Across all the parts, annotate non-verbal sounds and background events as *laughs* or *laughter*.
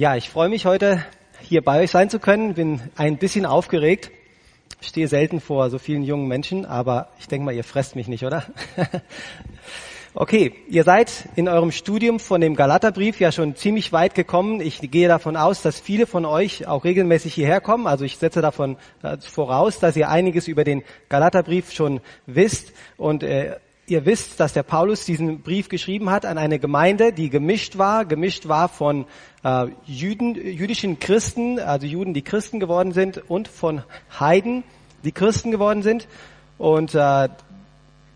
Ja, ich freue mich heute hier bei euch sein zu können. Bin ein bisschen aufgeregt. Stehe selten vor so vielen jungen Menschen, aber ich denke mal, ihr fresst mich nicht, oder? *laughs* okay, ihr seid in eurem Studium von dem Galaterbrief ja schon ziemlich weit gekommen. Ich gehe davon aus, dass viele von euch auch regelmäßig hierher kommen. Also ich setze davon äh, voraus, dass ihr einiges über den Galaterbrief schon wisst und äh, Ihr wisst, dass der Paulus diesen Brief geschrieben hat an eine Gemeinde, die gemischt war, gemischt war von äh, Jüden, jüdischen Christen, also Juden, die Christen geworden sind, und von Heiden, die Christen geworden sind. Und äh,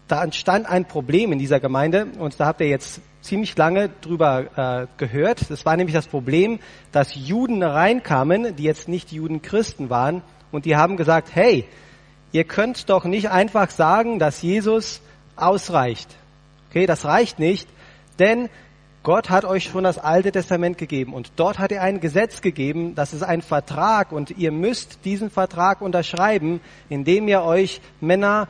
da entstand ein Problem in dieser Gemeinde, und da habt ihr jetzt ziemlich lange drüber äh, gehört. Das war nämlich das Problem, dass Juden reinkamen, die jetzt nicht Juden Christen waren, und die haben gesagt, hey, ihr könnt doch nicht einfach sagen, dass Jesus ausreicht. Okay, das reicht nicht, denn Gott hat euch schon das Alte Testament gegeben und dort hat er ein Gesetz gegeben, das ist ein Vertrag und ihr müsst diesen Vertrag unterschreiben, indem ihr euch Männer,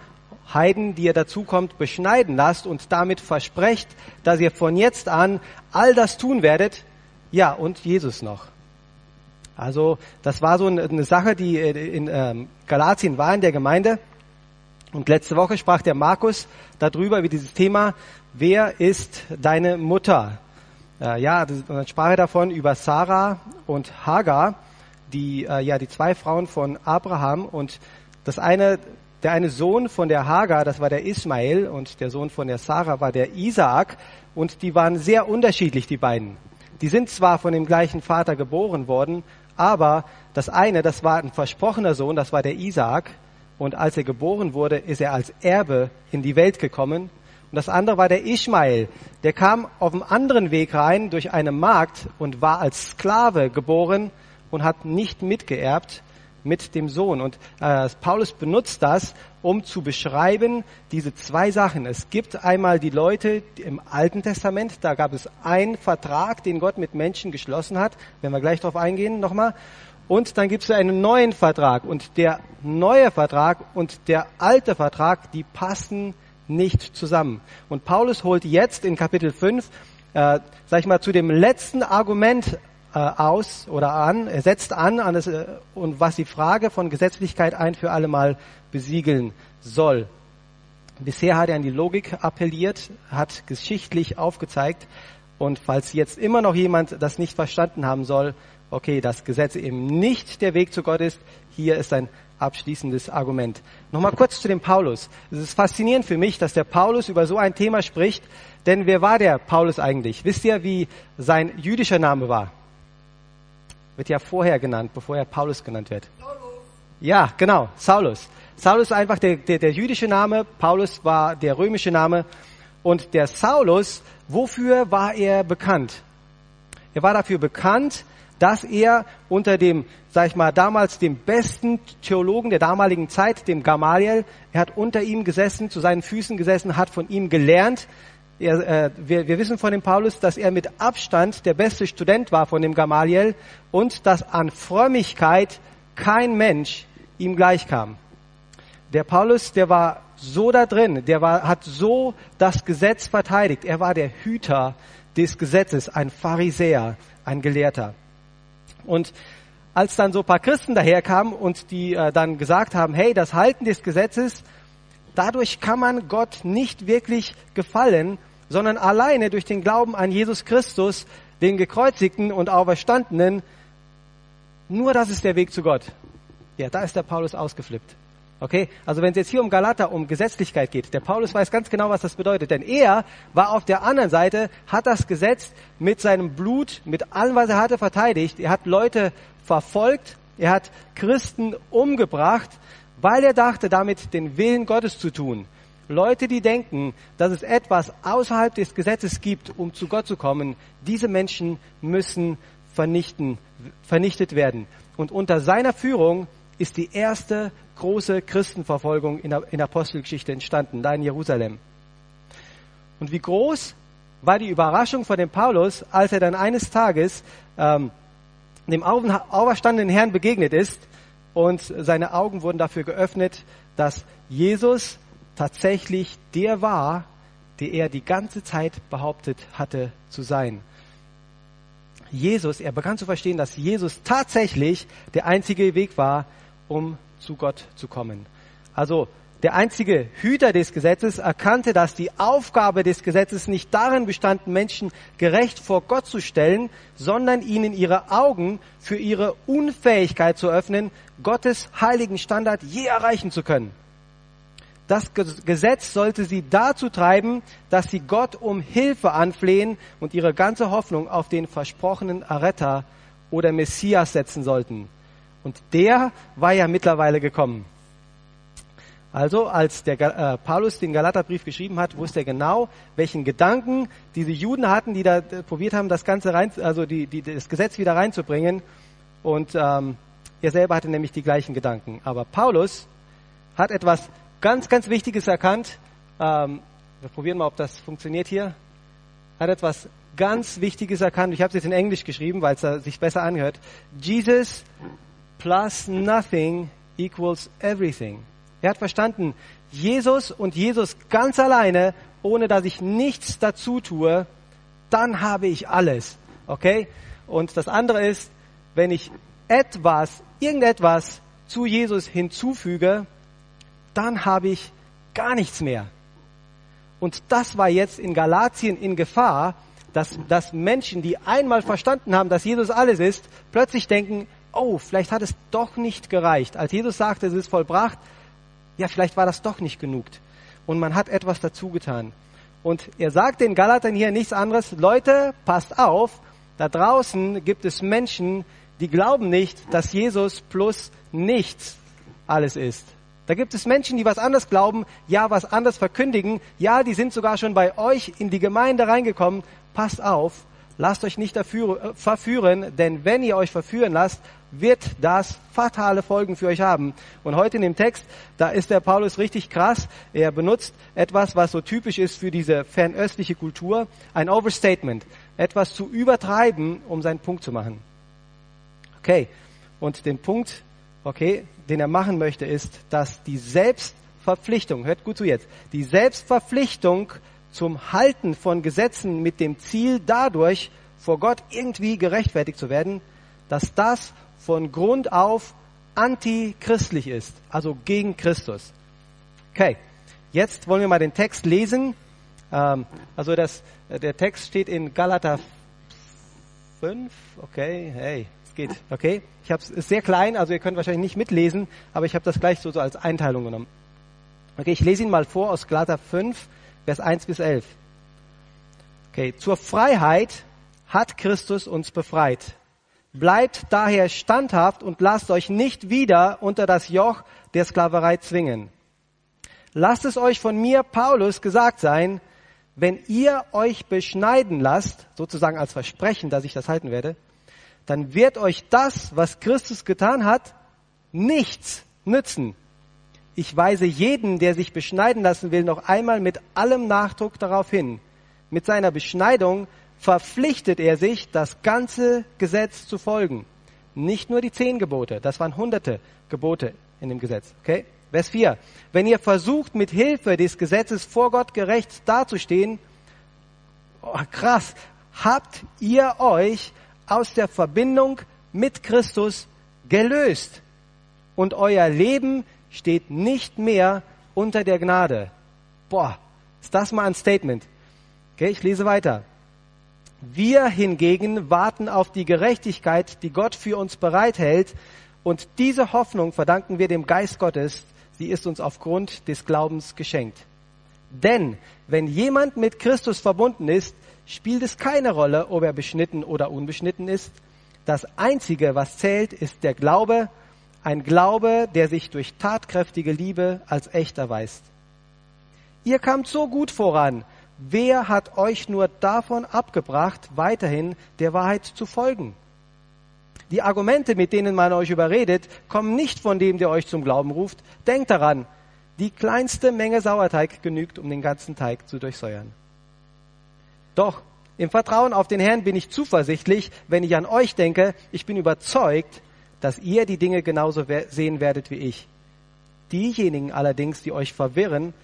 Heiden, die ihr dazukommt, beschneiden lasst und damit versprecht, dass ihr von jetzt an all das tun werdet, ja, und Jesus noch. Also das war so eine Sache, die in ähm, Galatien war in der Gemeinde. Und letzte Woche sprach der Markus darüber, wie dieses Thema, wer ist deine Mutter? Äh, ja, dann sprach er davon über Sarah und Hagar, die, äh, ja, die zwei Frauen von Abraham und das eine, der eine Sohn von der Hagar, das war der Ismael und der Sohn von der Sarah war der Isaak und die waren sehr unterschiedlich, die beiden. Die sind zwar von dem gleichen Vater geboren worden, aber das eine, das war ein versprochener Sohn, das war der Isaak und als er geboren wurde, ist er als Erbe in die Welt gekommen. Und das andere war der Ishmael. Der kam auf einem anderen Weg rein durch eine Magd und war als Sklave geboren und hat nicht mitgeerbt mit dem Sohn. Und äh, Paulus benutzt das, um zu beschreiben diese zwei Sachen. Es gibt einmal die Leute im Alten Testament, da gab es einen Vertrag, den Gott mit Menschen geschlossen hat, wenn wir gleich darauf eingehen nochmal. Und dann gibt es einen neuen Vertrag. Und der neue Vertrag und der alte Vertrag, die passen nicht zusammen. Und Paulus holt jetzt in Kapitel 5, äh, sag ich mal, zu dem letzten Argument äh, aus oder an, er setzt an, an das, äh, und was die Frage von Gesetzlichkeit ein für alle Mal besiegeln soll. Bisher hat er an die Logik appelliert, hat geschichtlich aufgezeigt, und falls jetzt immer noch jemand das nicht verstanden haben soll, okay, das Gesetz eben nicht der Weg zu Gott ist, hier ist ein abschließendes Argument. Nochmal kurz zu dem Paulus. Es ist faszinierend für mich, dass der Paulus über so ein Thema spricht, denn wer war der Paulus eigentlich? Wisst ihr, wie sein jüdischer Name war? Wird ja vorher genannt, bevor er Paulus genannt wird. Ja, genau, Saulus. Saulus ist einfach der, der, der jüdische Name, Paulus war der römische Name. Und der Saulus, wofür war er bekannt? Er war dafür bekannt, dass er unter dem, sag ich mal, damals dem besten Theologen der damaligen Zeit, dem Gamaliel, er hat unter ihm gesessen, zu seinen Füßen gesessen, hat von ihm gelernt. Er, äh, wir, wir wissen von dem Paulus, dass er mit Abstand der beste Student war von dem Gamaliel und dass an Frömmigkeit kein Mensch ihm gleichkam. Der Paulus, der war so da drin, der war, hat so das Gesetz verteidigt. Er war der Hüter des Gesetzes, ein Pharisäer, ein Gelehrter. Und als dann so paar Christen daherkamen und die äh, dann gesagt haben, hey, das Halten des Gesetzes, dadurch kann man Gott nicht wirklich gefallen, sondern alleine durch den Glauben an Jesus Christus, den gekreuzigten und auferstandenen, nur das ist der Weg zu Gott. Ja, da ist der Paulus ausgeflippt. Okay? Also wenn es jetzt hier um Galater, um Gesetzlichkeit geht, der Paulus weiß ganz genau, was das bedeutet. Denn er war auf der anderen Seite, hat das Gesetz mit seinem Blut, mit allem, was er hatte, verteidigt. Er hat Leute verfolgt, er hat Christen umgebracht, weil er dachte, damit den Willen Gottes zu tun. Leute, die denken, dass es etwas außerhalb des Gesetzes gibt, um zu Gott zu kommen, diese Menschen müssen vernichten, vernichtet werden. Und unter seiner Führung ist die erste große Christenverfolgung in der, Apostelgeschichte entstanden, da in Jerusalem. Und wie groß war die Überraschung von dem Paulus, als er dann eines Tages ähm, dem auferstandenen Herrn begegnet ist und seine Augen wurden dafür geöffnet, dass Jesus tatsächlich der war, der er die ganze Zeit behauptet hatte zu sein. Jesus, er begann zu verstehen, dass Jesus tatsächlich der einzige Weg war, um zu Gott zu kommen. Also der einzige Hüter des Gesetzes erkannte, dass die Aufgabe des Gesetzes nicht darin bestand, Menschen gerecht vor Gott zu stellen, sondern ihnen ihre Augen für ihre Unfähigkeit zu öffnen, Gottes heiligen Standard je erreichen zu können. Das Gesetz sollte sie dazu treiben, dass sie Gott um Hilfe anflehen und ihre ganze Hoffnung auf den versprochenen Erretter oder Messias setzen sollten. Und der war ja mittlerweile gekommen. Also als der äh, Paulus den Galaterbrief geschrieben hat, wusste er genau, welchen Gedanken diese Juden hatten, die da äh, probiert haben, das Ganze rein, also die, die, das Gesetz wieder reinzubringen. Und ähm, er selber hatte nämlich die gleichen Gedanken. Aber Paulus hat etwas ganz, ganz Wichtiges erkannt. Ähm, wir probieren mal, ob das funktioniert hier. Hat etwas ganz Wichtiges erkannt. Ich habe es jetzt in Englisch geschrieben, weil es sich besser anhört. Jesus plus nothing equals everything. Er hat verstanden, Jesus und Jesus ganz alleine, ohne dass ich nichts dazu tue, dann habe ich alles. Okay? Und das andere ist, wenn ich etwas, irgendetwas zu Jesus hinzufüge, dann habe ich gar nichts mehr. Und das war jetzt in Galatien in Gefahr, dass, dass Menschen, die einmal verstanden haben, dass Jesus alles ist, plötzlich denken, oh, vielleicht hat es doch nicht gereicht. Als Jesus sagte, es ist vollbracht, ja, vielleicht war das doch nicht genug. Und man hat etwas dazu getan. Und er sagt den Galatern hier nichts anderes, Leute, passt auf, da draußen gibt es Menschen, die glauben nicht, dass Jesus plus nichts alles ist. Da gibt es Menschen, die was anderes glauben, ja, was anderes verkündigen, ja, die sind sogar schon bei euch in die Gemeinde reingekommen. Passt auf, lasst euch nicht dafür, äh, verführen, denn wenn ihr euch verführen lasst, wird das fatale Folgen für euch haben. Und heute in dem Text, da ist der Paulus richtig krass. Er benutzt etwas, was so typisch ist für diese fernöstliche Kultur, ein Overstatement, etwas zu übertreiben, um seinen Punkt zu machen. Okay, und den Punkt, okay, den er machen möchte, ist, dass die Selbstverpflichtung, hört gut zu jetzt, die Selbstverpflichtung zum Halten von Gesetzen mit dem Ziel dadurch, vor Gott irgendwie gerechtfertigt zu werden, dass das von Grund auf antichristlich ist, also gegen Christus. Okay, jetzt wollen wir mal den Text lesen. Ähm, also das, der Text steht in Galater 5. Okay, hey, geht. Okay? Ich habe es sehr klein, also ihr könnt wahrscheinlich nicht mitlesen, aber ich habe das gleich so, so als Einteilung genommen. Okay, ich lese ihn mal vor aus Galater 5, Vers 1 bis 11. Okay, zur Freiheit hat Christus uns befreit. Bleibt daher standhaft und lasst euch nicht wieder unter das Joch der Sklaverei zwingen. Lasst es euch von mir, Paulus, gesagt sein, wenn ihr euch beschneiden lasst, sozusagen als Versprechen, dass ich das halten werde, dann wird euch das, was Christus getan hat, nichts nützen. Ich weise jeden, der sich beschneiden lassen will, noch einmal mit allem Nachdruck darauf hin. Mit seiner Beschneidung verpflichtet er sich, das ganze Gesetz zu folgen. Nicht nur die zehn Gebote, das waren hunderte Gebote in dem Gesetz. Okay? Vers 4. Wenn ihr versucht, mit Hilfe des Gesetzes vor Gott gerecht dazustehen, oh, krass, habt ihr euch aus der Verbindung mit Christus gelöst. Und euer Leben steht nicht mehr unter der Gnade. Boah, ist das mal ein Statement. Okay, ich lese weiter. Wir hingegen warten auf die Gerechtigkeit, die Gott für uns bereithält. Und diese Hoffnung verdanken wir dem Geist Gottes. Sie ist uns aufgrund des Glaubens geschenkt. Denn wenn jemand mit Christus verbunden ist, spielt es keine Rolle, ob er beschnitten oder unbeschnitten ist. Das Einzige, was zählt, ist der Glaube, ein Glaube, der sich durch tatkräftige Liebe als echt erweist. Ihr kamt so gut voran. Wer hat euch nur davon abgebracht, weiterhin der Wahrheit zu folgen? Die Argumente, mit denen man euch überredet, kommen nicht von dem, der euch zum Glauben ruft. Denkt daran, die kleinste Menge Sauerteig genügt, um den ganzen Teig zu durchsäuern. Doch im Vertrauen auf den Herrn bin ich zuversichtlich, wenn ich an euch denke, ich bin überzeugt, dass ihr die Dinge genauso sehen werdet wie ich. Diejenigen allerdings, die euch verwirren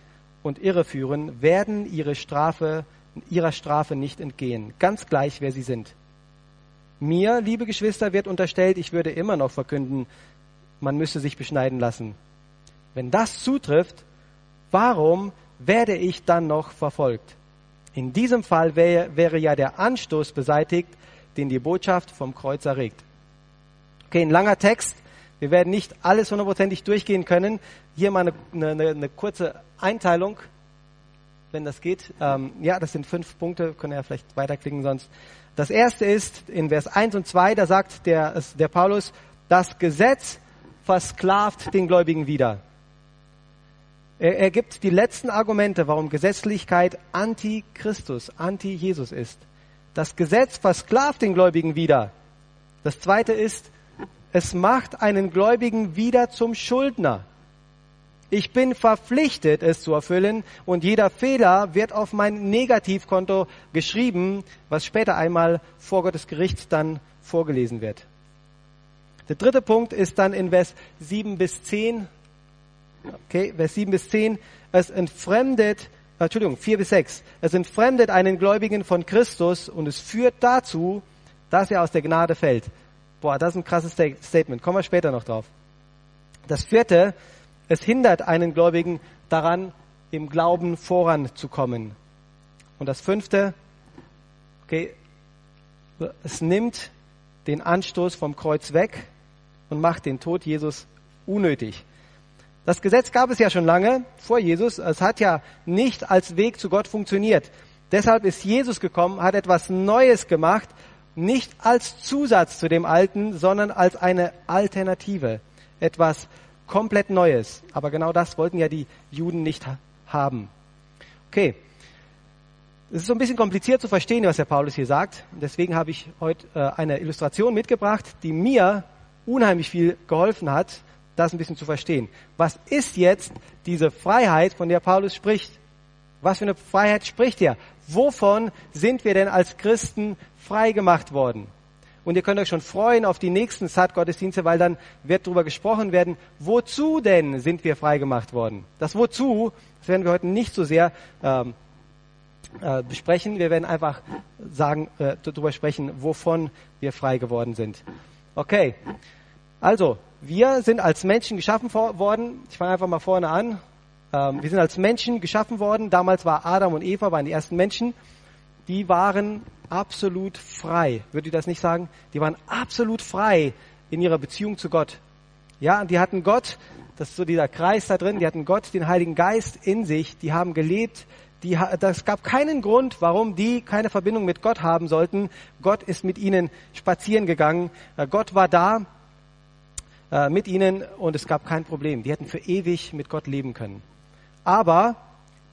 und irreführen, werden ihre Strafe, ihrer Strafe nicht entgehen, ganz gleich, wer sie sind. Mir, liebe Geschwister, wird unterstellt, ich würde immer noch verkünden, man müsse sich beschneiden lassen. Wenn das zutrifft, warum werde ich dann noch verfolgt? In diesem Fall wäre, wäre ja der Anstoß beseitigt, den die Botschaft vom Kreuz erregt. Okay, ein langer Text. Wir werden nicht alles hundertprozentig durchgehen können. Hier mal eine, eine, eine kurze Einteilung, wenn das geht. Ähm, ja, das sind fünf Punkte, können ja vielleicht weiterklicken sonst. Das erste ist in Vers 1 und 2, da sagt der, der Paulus, das Gesetz versklavt den Gläubigen wieder. Er, er gibt die letzten Argumente, warum Gesetzlichkeit anti-Christus, anti-Jesus ist. Das Gesetz versklavt den Gläubigen wieder. Das zweite ist, es macht einen Gläubigen wieder zum Schuldner. Ich bin verpflichtet, es zu erfüllen und jeder Fehler wird auf mein Negativkonto geschrieben, was später einmal vor Gottes Gericht dann vorgelesen wird. Der dritte Punkt ist dann in Vers 7 bis 10 Okay, Vers 7 bis 10. Es entfremdet, Entschuldigung, 4 bis 6. Es entfremdet einen Gläubigen von Christus und es führt dazu, dass er aus der Gnade fällt. Boah, das ist ein krasses Statement. Kommen wir später noch drauf. Das vierte, es hindert einen Gläubigen daran, im Glauben voranzukommen. Und das fünfte, okay, es nimmt den Anstoß vom Kreuz weg und macht den Tod Jesus unnötig. Das Gesetz gab es ja schon lange vor Jesus. Es hat ja nicht als Weg zu Gott funktioniert. Deshalb ist Jesus gekommen, hat etwas Neues gemacht, nicht als Zusatz zu dem Alten, sondern als eine Alternative. Etwas komplett Neues. Aber genau das wollten ja die Juden nicht haben. Okay. Es ist so ein bisschen kompliziert zu verstehen, was der Paulus hier sagt. Deswegen habe ich heute äh, eine Illustration mitgebracht, die mir unheimlich viel geholfen hat, das ein bisschen zu verstehen. Was ist jetzt diese Freiheit, von der Paulus spricht? Was für eine Freiheit spricht er? Wovon sind wir denn als Christen frei gemacht worden? Und ihr könnt euch schon freuen auf die nächsten Sat-Gottesdienste, weil dann wird darüber gesprochen werden, wozu denn sind wir frei gemacht worden? Das Wozu, das werden wir heute nicht so sehr ähm, äh, besprechen. Wir werden einfach sagen, äh, darüber sprechen, wovon wir frei geworden sind. Okay. Also, wir sind als Menschen geschaffen worden. Ich fange einfach mal vorne an. Ähm, wir sind als Menschen geschaffen worden. Damals war Adam und Eva, waren die ersten Menschen. Die waren absolut frei. Würde ich das nicht sagen? Die waren absolut frei in ihrer Beziehung zu Gott. Ja, die hatten Gott, das ist so dieser Kreis da drin, die hatten Gott, den Heiligen Geist in sich, die haben gelebt, die, das gab keinen Grund, warum die keine Verbindung mit Gott haben sollten. Gott ist mit ihnen spazieren gegangen. Äh, Gott war da äh, mit ihnen und es gab kein Problem. Die hätten für ewig mit Gott leben können. Aber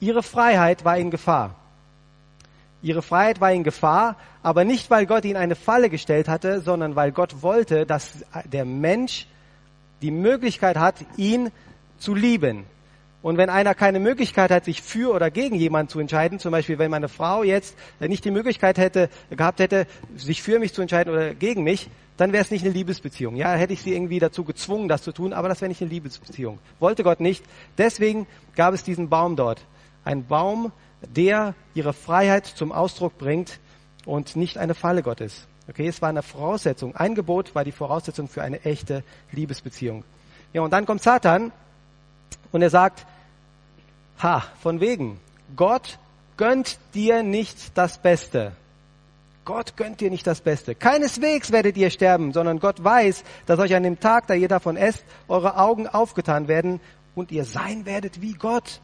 ihre Freiheit war in Gefahr. Ihre Freiheit war in Gefahr, aber nicht, weil Gott ihnen eine Falle gestellt hatte, sondern weil Gott wollte, dass der Mensch die Möglichkeit hat, ihn zu lieben. Und wenn einer keine Möglichkeit hat, sich für oder gegen jemanden zu entscheiden, zum Beispiel wenn meine Frau jetzt nicht die Möglichkeit hätte, gehabt hätte, sich für mich zu entscheiden oder gegen mich, dann wäre es nicht eine Liebesbeziehung. Ja, hätte ich sie irgendwie dazu gezwungen, das zu tun, aber das wäre nicht eine Liebesbeziehung. Wollte Gott nicht. Deswegen gab es diesen Baum dort. Ein Baum, der ihre Freiheit zum Ausdruck bringt und nicht eine Falle Gottes. Okay, es war eine Voraussetzung. Ein Gebot war die Voraussetzung für eine echte Liebesbeziehung. Ja, und dann kommt Satan und er sagt, ha, von wegen, Gott gönnt dir nicht das Beste. Gott gönnt dir nicht das Beste. Keineswegs werdet ihr sterben, sondern Gott weiß, dass euch an dem Tag, da ihr davon esst, eure Augen aufgetan werden und ihr sein werdet wie Gott.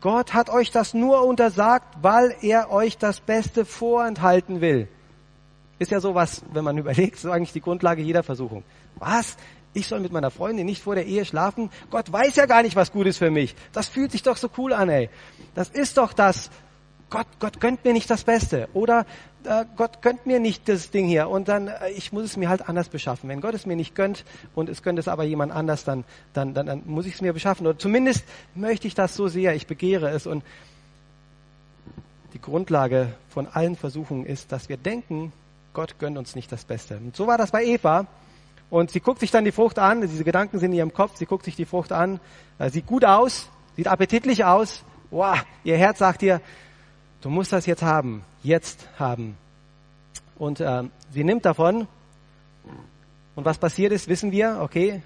Gott hat euch das nur untersagt, weil er euch das Beste vorenthalten will. Ist ja sowas, wenn man *laughs* überlegt, so eigentlich die Grundlage jeder Versuchung. Was? Ich soll mit meiner Freundin nicht vor der Ehe schlafen? Gott weiß ja gar nicht, was gut ist für mich. Das fühlt sich doch so cool an, ey. Das ist doch das, Gott, Gott gönnt mir nicht das Beste. Oder äh, Gott gönnt mir nicht das Ding hier. Und dann äh, ich muss es mir halt anders beschaffen. Wenn Gott es mir nicht gönnt und es gönnt es aber jemand anders, dann dann dann, dann muss ich es mir beschaffen. Oder zumindest möchte ich das so sehr, ich begehre es. Und die Grundlage von allen Versuchungen ist, dass wir denken, Gott gönnt uns nicht das Beste. Und so war das bei Eva. Und sie guckt sich dann die Frucht an, diese Gedanken sind in ihrem Kopf, sie guckt sich die Frucht an, äh, sieht gut aus, sieht appetitlich aus, wow, ihr Herz sagt ihr, Du musst das jetzt haben, jetzt haben. Und äh, sie nimmt davon. Und was passiert ist, wissen wir, okay.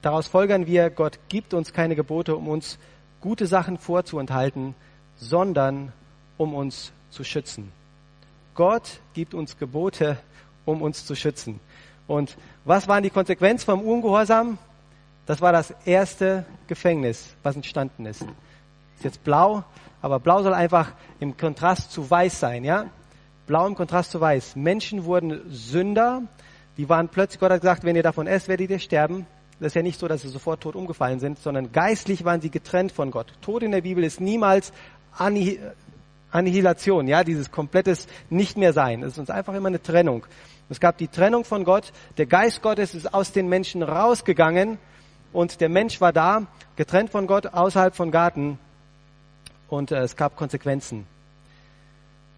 Daraus folgern wir, Gott gibt uns keine Gebote, um uns gute Sachen vorzuenthalten, sondern um uns zu schützen. Gott gibt uns Gebote, um uns zu schützen. Und was waren die Konsequenzen vom Ungehorsam? Das war das erste Gefängnis, was entstanden ist. Ist jetzt blau, aber blau soll einfach im Kontrast zu weiß sein, ja? Blau im Kontrast zu weiß. Menschen wurden Sünder. Die waren plötzlich, Gott hat gesagt, wenn ihr davon esst, werdet ihr sterben. Das ist ja nicht so, dass sie sofort tot umgefallen sind, sondern geistlich waren sie getrennt von Gott. Tod in der Bibel ist niemals Annihilation, ja, dieses komplettes Nicht mehr sein. Es ist uns einfach immer eine Trennung. Es gab die Trennung von Gott. Der Geist Gottes ist aus den Menschen rausgegangen und der Mensch war da, getrennt von Gott, außerhalb von Garten und äh, es gab Konsequenzen.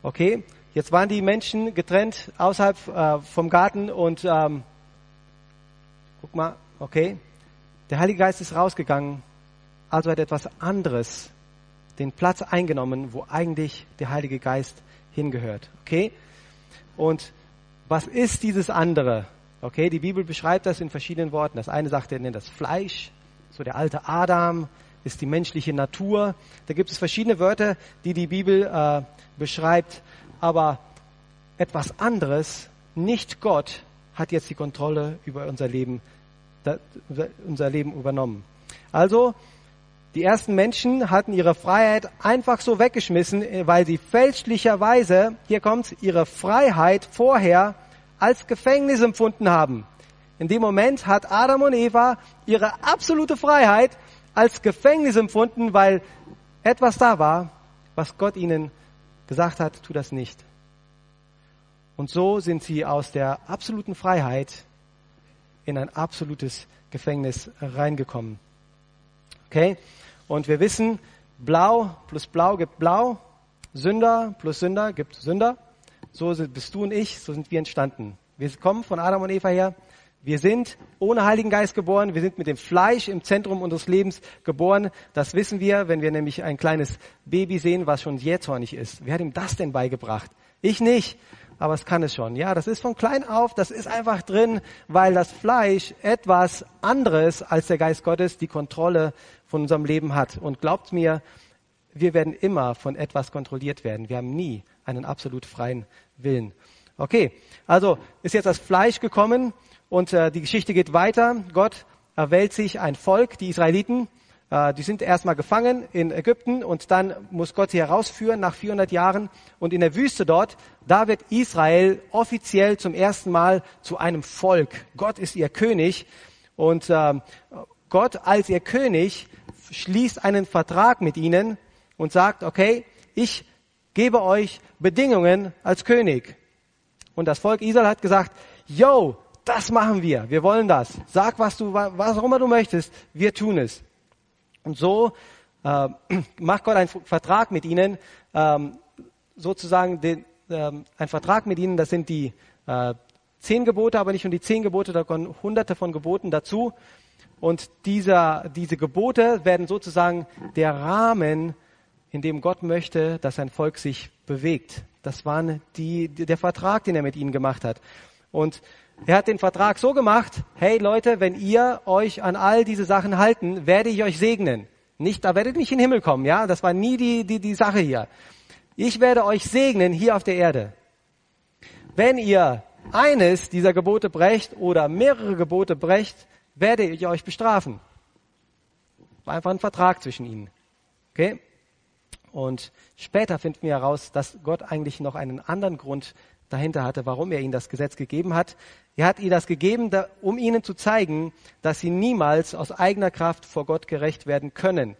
Okay, jetzt waren die Menschen getrennt außerhalb äh, vom Garten und ähm, guck mal, okay, der Heilige Geist ist rausgegangen, also hat etwas anderes den Platz eingenommen, wo eigentlich der Heilige Geist hingehört. Okay, und was ist dieses andere? Okay, die Bibel beschreibt das in verschiedenen Worten. Das eine sagt, er nennt das Fleisch, so der alte Adam ist die menschliche Natur. Da gibt es verschiedene Wörter, die die Bibel äh, beschreibt. Aber etwas anderes, nicht Gott, hat jetzt die Kontrolle über unser Leben, da, unser Leben übernommen. Also, die ersten Menschen hatten ihre Freiheit einfach so weggeschmissen, weil sie fälschlicherweise, hier kommt, ihre Freiheit vorher als Gefängnis empfunden haben. In dem Moment hat Adam und Eva ihre absolute Freiheit als Gefängnis empfunden, weil etwas da war, was Gott ihnen gesagt hat, tu das nicht. Und so sind sie aus der absoluten Freiheit in ein absolutes Gefängnis reingekommen. Okay? Und wir wissen, blau plus blau gibt blau, Sünder plus Sünder gibt Sünder. So bist du und ich, so sind wir entstanden. Wir kommen von Adam und Eva her. Wir sind ohne Heiligen Geist geboren. Wir sind mit dem Fleisch im Zentrum unseres Lebens geboren. Das wissen wir, wenn wir nämlich ein kleines Baby sehen, was schon jähzornig ist. Wer hat ihm das denn beigebracht? Ich nicht. Aber es kann es schon. Ja, das ist von klein auf, das ist einfach drin, weil das Fleisch etwas anderes als der Geist Gottes die Kontrolle von unserem Leben hat. Und glaubt mir, wir werden immer von etwas kontrolliert werden. Wir haben nie einen absolut freien Willen. Okay, also ist jetzt das Fleisch gekommen und äh, die Geschichte geht weiter. Gott erwählt sich ein Volk, die Israeliten. Äh, die sind erstmal gefangen in Ägypten und dann muss Gott sie herausführen nach 400 Jahren. Und in der Wüste dort, da wird Israel offiziell zum ersten Mal zu einem Volk. Gott ist ihr König und äh, Gott als ihr König schließt einen Vertrag mit ihnen und sagt, okay, ich gebe euch Bedingungen als König. Und das Volk Israel hat gesagt, yo, das machen wir, wir wollen das. Sag, was du, was auch immer du möchtest, wir tun es. Und so äh, *clears throat* macht Gott einen Vertrag mit ihnen, ähm, sozusagen den, ähm, ein Vertrag mit ihnen, das sind die äh, zehn Gebote, aber nicht nur die zehn Gebote, da kommen hunderte von Geboten dazu. Und dieser, diese Gebote werden sozusagen der Rahmen, in dem Gott möchte, dass sein Volk sich bewegt. Das war die, der Vertrag, den er mit ihnen gemacht hat. Und er hat den Vertrag so gemacht, hey Leute, wenn ihr euch an all diese Sachen halten, werde ich euch segnen. Nicht, da werdet ihr nicht in den Himmel kommen, ja? Das war nie die, die, die Sache hier. Ich werde euch segnen hier auf der Erde. Wenn ihr eines dieser Gebote brecht oder mehrere Gebote brecht, werde ich euch bestrafen. War einfach ein Vertrag zwischen ihnen. Okay? Und später finden wir heraus, dass Gott eigentlich noch einen anderen Grund dahinter hatte, warum er ihnen das Gesetz gegeben hat. Er hat ihnen das gegeben, um ihnen zu zeigen, dass sie niemals aus eigener Kraft vor Gott gerecht werden können.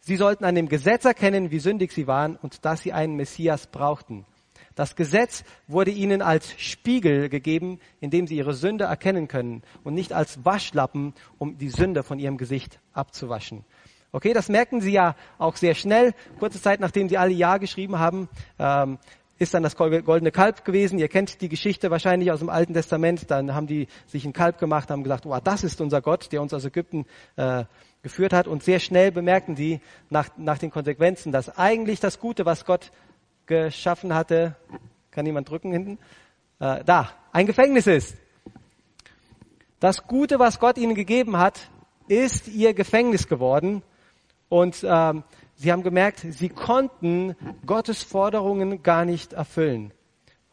Sie sollten an dem Gesetz erkennen, wie sündig sie waren und dass sie einen Messias brauchten. Das Gesetz wurde ihnen als Spiegel gegeben, in dem sie ihre Sünde erkennen können und nicht als Waschlappen, um die Sünde von ihrem Gesicht abzuwaschen. Okay, das merken sie ja auch sehr schnell. Kurze Zeit nachdem sie alle Ja geschrieben haben, ähm, ist dann das goldene Kalb gewesen. Ihr kennt die Geschichte wahrscheinlich aus dem Alten Testament. Dann haben die sich ein Kalb gemacht, haben gesagt, oh, das ist unser Gott, der uns aus Ägypten äh, geführt hat. Und sehr schnell bemerkten sie nach, nach den Konsequenzen, dass eigentlich das Gute, was Gott geschaffen hatte, kann jemand drücken hinten? äh, da ein Gefängnis ist. Das Gute, was Gott ihnen gegeben hat, ist ihr Gefängnis geworden. Und ähm, sie haben gemerkt, sie konnten Gottes Forderungen gar nicht erfüllen.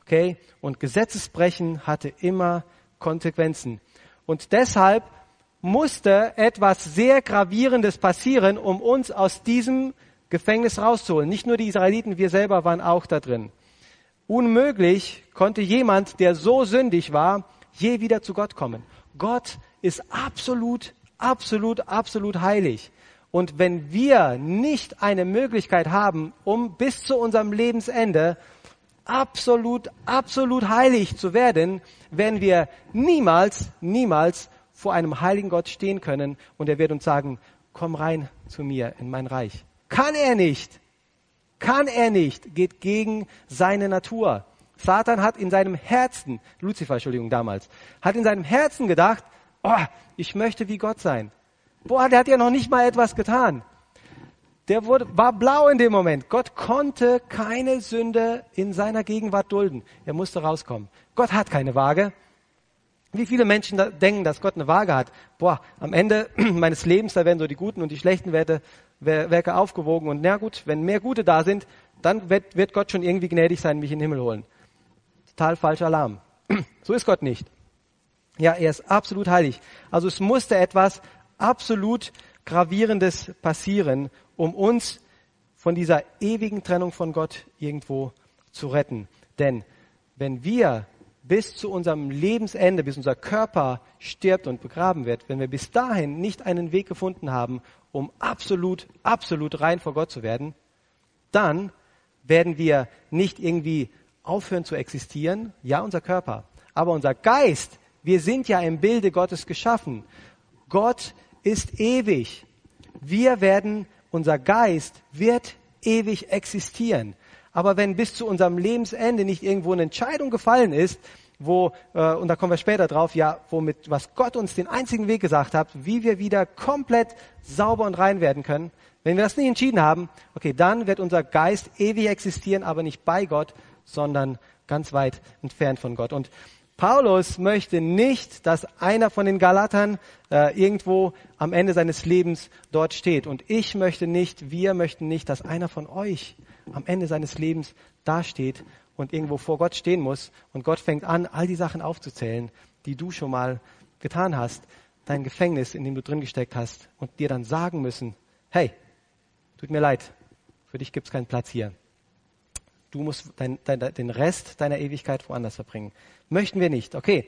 Okay? Und Gesetzesbrechen hatte immer Konsequenzen. Und deshalb musste etwas sehr Gravierendes passieren, um uns aus diesem Gefängnis rauszuholen. Nicht nur die Israeliten, wir selber waren auch da drin. Unmöglich konnte jemand, der so sündig war, je wieder zu Gott kommen. Gott ist absolut, absolut, absolut heilig. Und wenn wir nicht eine Möglichkeit haben, um bis zu unserem Lebensende absolut, absolut heilig zu werden, werden wir niemals, niemals vor einem heiligen Gott stehen können und er wird uns sagen, komm rein zu mir in mein Reich. Kann er nicht. Kann er nicht. Geht gegen seine Natur. Satan hat in seinem Herzen, Luzifer, Entschuldigung, damals, hat in seinem Herzen gedacht, oh, ich möchte wie Gott sein. Boah, der hat ja noch nicht mal etwas getan. Der wurde, war blau in dem Moment. Gott konnte keine Sünde in seiner Gegenwart dulden. Er musste rauskommen. Gott hat keine Waage. Wie viele Menschen da denken, dass Gott eine Waage hat? Boah, am Ende *clears throat* meines Lebens, da werden so die guten und die schlechten Werte, Werke aufgewogen. Und na gut, wenn mehr Gute da sind, dann wird, wird Gott schon irgendwie gnädig sein, mich in den Himmel holen. Total falscher Alarm. *clears throat* So ist Gott nicht. Ja, er ist absolut heilig. Also es musste etwas absolut Gravierendes passieren, um uns von dieser ewigen Trennung von Gott irgendwo zu retten. Denn wenn wir bis zu unserem Lebensende, bis unser Körper stirbt und begraben wird, wenn wir bis dahin nicht einen Weg gefunden haben, um absolut, absolut rein vor Gott zu werden, dann werden wir nicht irgendwie aufhören zu existieren. Ja, unser Körper. Aber unser Geist, wir sind ja im Bilde Gottes geschaffen. Gott ist ewig. Wir werden, unser Geist wird ewig existieren. Aber wenn bis zu unserem Lebensende nicht irgendwo eine Entscheidung gefallen ist, wo, äh, und da kommen wir später drauf, ja, womit, was Gott uns den einzigen Weg gesagt hat, wie wir wieder komplett sauber und rein werden können, wenn wir das nicht entschieden haben, okay, dann wird unser Geist ewig existieren, aber nicht bei Gott, sondern ganz weit entfernt von Gott. Und Paulus möchte nicht, dass einer von den Galatern äh, irgendwo am Ende seines Lebens dort steht. Und ich möchte nicht, wir möchten nicht, dass einer von euch am Ende seines Lebens dasteht und irgendwo vor Gott stehen muss. Und Gott fängt an, all die Sachen aufzuzählen, die du schon mal getan hast, dein Gefängnis, in dem du drin gesteckt hast, und dir dann sagen müssen, hey, tut mir leid, für dich gibt es keinen Platz hier. Du musst dein, dein, den Rest deiner Ewigkeit woanders verbringen. Möchten wir nicht. Okay.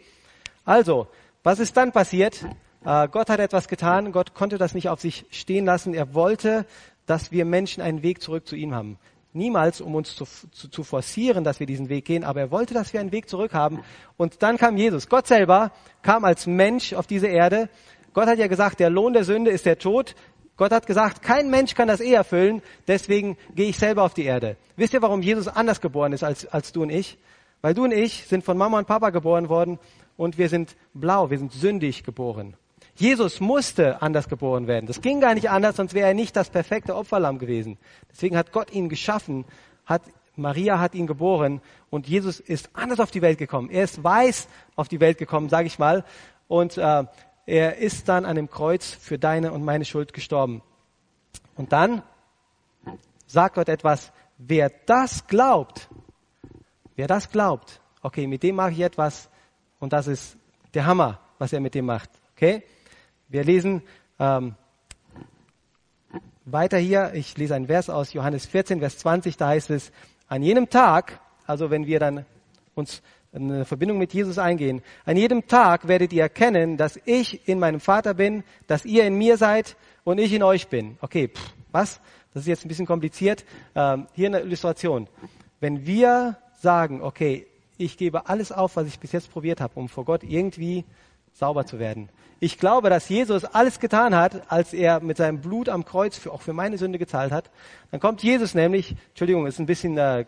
Also, was ist dann passiert? Äh, Gott hat etwas getan. Gott konnte das nicht auf sich stehen lassen. Er wollte, dass wir Menschen einen Weg zurück zu ihm haben. Niemals, um uns zu, zu, zu forcieren, dass wir diesen Weg gehen, aber er wollte, dass wir einen Weg zurück haben. Und dann kam Jesus. Gott selber kam als Mensch auf diese Erde. Gott hat ja gesagt, der Lohn der Sünde ist der Tod. Gott hat gesagt, kein Mensch kann das eh erfüllen, deswegen gehe ich selber auf die Erde. Wisst ihr, warum Jesus anders geboren ist als, als du und ich? Weil du und ich sind von Mama und Papa geboren worden und wir sind blau, wir sind sündig geboren. Jesus musste anders geboren werden. Das ging gar nicht anders, sonst wäre er nicht das perfekte Opferlamm gewesen. Deswegen hat Gott ihn geschaffen, hat Maria hat ihn geboren und Jesus ist anders auf die Welt gekommen. Er ist weiß auf die Welt gekommen, sage ich mal, und äh, er ist dann an dem Kreuz für deine und meine Schuld gestorben. Und dann sagt Gott etwas, wer das glaubt, wer das glaubt, okay, mit dem mache ich etwas und das ist der Hammer, was er mit dem macht. Okay? Wir lesen ähm, weiter hier, ich lese einen Vers aus Johannes 14, Vers 20, da heißt es, an jenem Tag, also wenn wir dann uns eine Verbindung mit Jesus eingehen. An jedem Tag werdet ihr erkennen, dass ich in meinem Vater bin, dass ihr in mir seid und ich in euch bin. Okay, pff, was? Das ist jetzt ein bisschen kompliziert. Ähm, hier eine Illustration. Wenn wir sagen, okay, ich gebe alles auf, was ich bis jetzt probiert habe, um vor Gott irgendwie sauber zu werden. Ich glaube, dass Jesus alles getan hat, als er mit seinem Blut am Kreuz für, auch für meine Sünde gezahlt hat. Dann kommt Jesus nämlich, Entschuldigung, ist ein bisschen äh,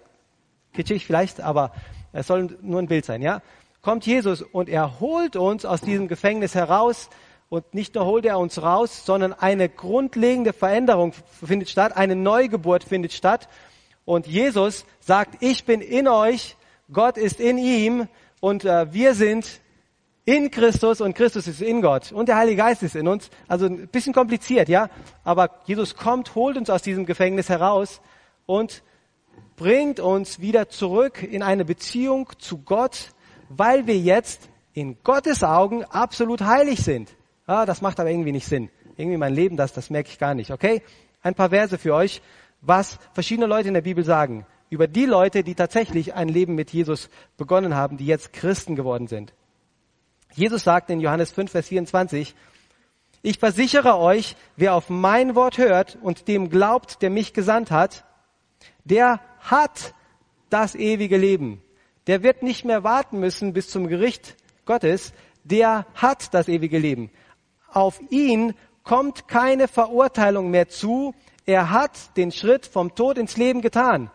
kitschig vielleicht, aber es soll nur ein Bild sein, ja? Kommt Jesus und er holt uns aus diesem Gefängnis heraus und nicht nur holt er uns raus, sondern eine grundlegende Veränderung findet statt, eine Neugeburt findet statt und Jesus sagt, ich bin in euch, Gott ist in ihm und äh, wir sind in Christus und Christus ist in Gott und der Heilige Geist ist in uns. Also ein bisschen kompliziert, ja. Aber Jesus kommt, holt uns aus diesem Gefängnis heraus und bringt uns wieder zurück in eine Beziehung zu Gott, weil wir jetzt in Gottes Augen absolut heilig sind. Ah, das macht aber irgendwie nicht Sinn. Irgendwie mein Leben, das, das merke ich gar nicht. Okay? Ein paar Verse für euch, was verschiedene Leute in der Bibel sagen über die Leute, die tatsächlich ein Leben mit Jesus begonnen haben, die jetzt Christen geworden sind. Jesus sagt in Johannes 5, Vers 24, ich versichere euch, wer auf mein Wort hört und dem glaubt, der mich gesandt hat, der hat das ewige Leben. Der wird nicht mehr warten müssen bis zum Gericht Gottes. Der hat das ewige Leben. Auf ihn kommt keine Verurteilung mehr zu. Er hat den Schritt vom Tod ins Leben getan.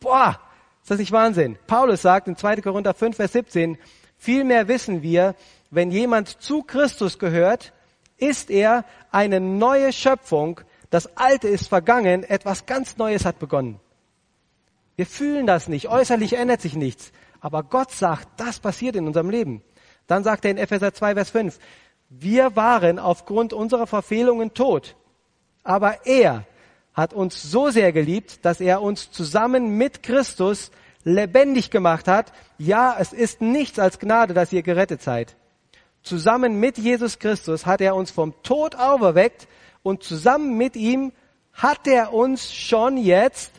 Boah, ist das nicht Wahnsinn? Paulus sagt in 2. Korinther 5, Vers 17, vielmehr wissen wir, wenn jemand zu Christus gehört, ist er eine neue Schöpfung. Das Alte ist vergangen, etwas ganz Neues hat begonnen. Wir fühlen das nicht, äußerlich ändert sich nichts. Aber Gott sagt, das passiert in unserem Leben. Dann sagt er in Epheser 2, Vers 5, wir waren aufgrund unserer Verfehlungen tot. Aber er hat uns so sehr geliebt, dass er uns zusammen mit Christus lebendig gemacht hat. Ja, es ist nichts als Gnade, dass ihr gerettet seid. Zusammen mit Jesus Christus hat er uns vom Tod auferweckt und zusammen mit ihm hat er uns schon jetzt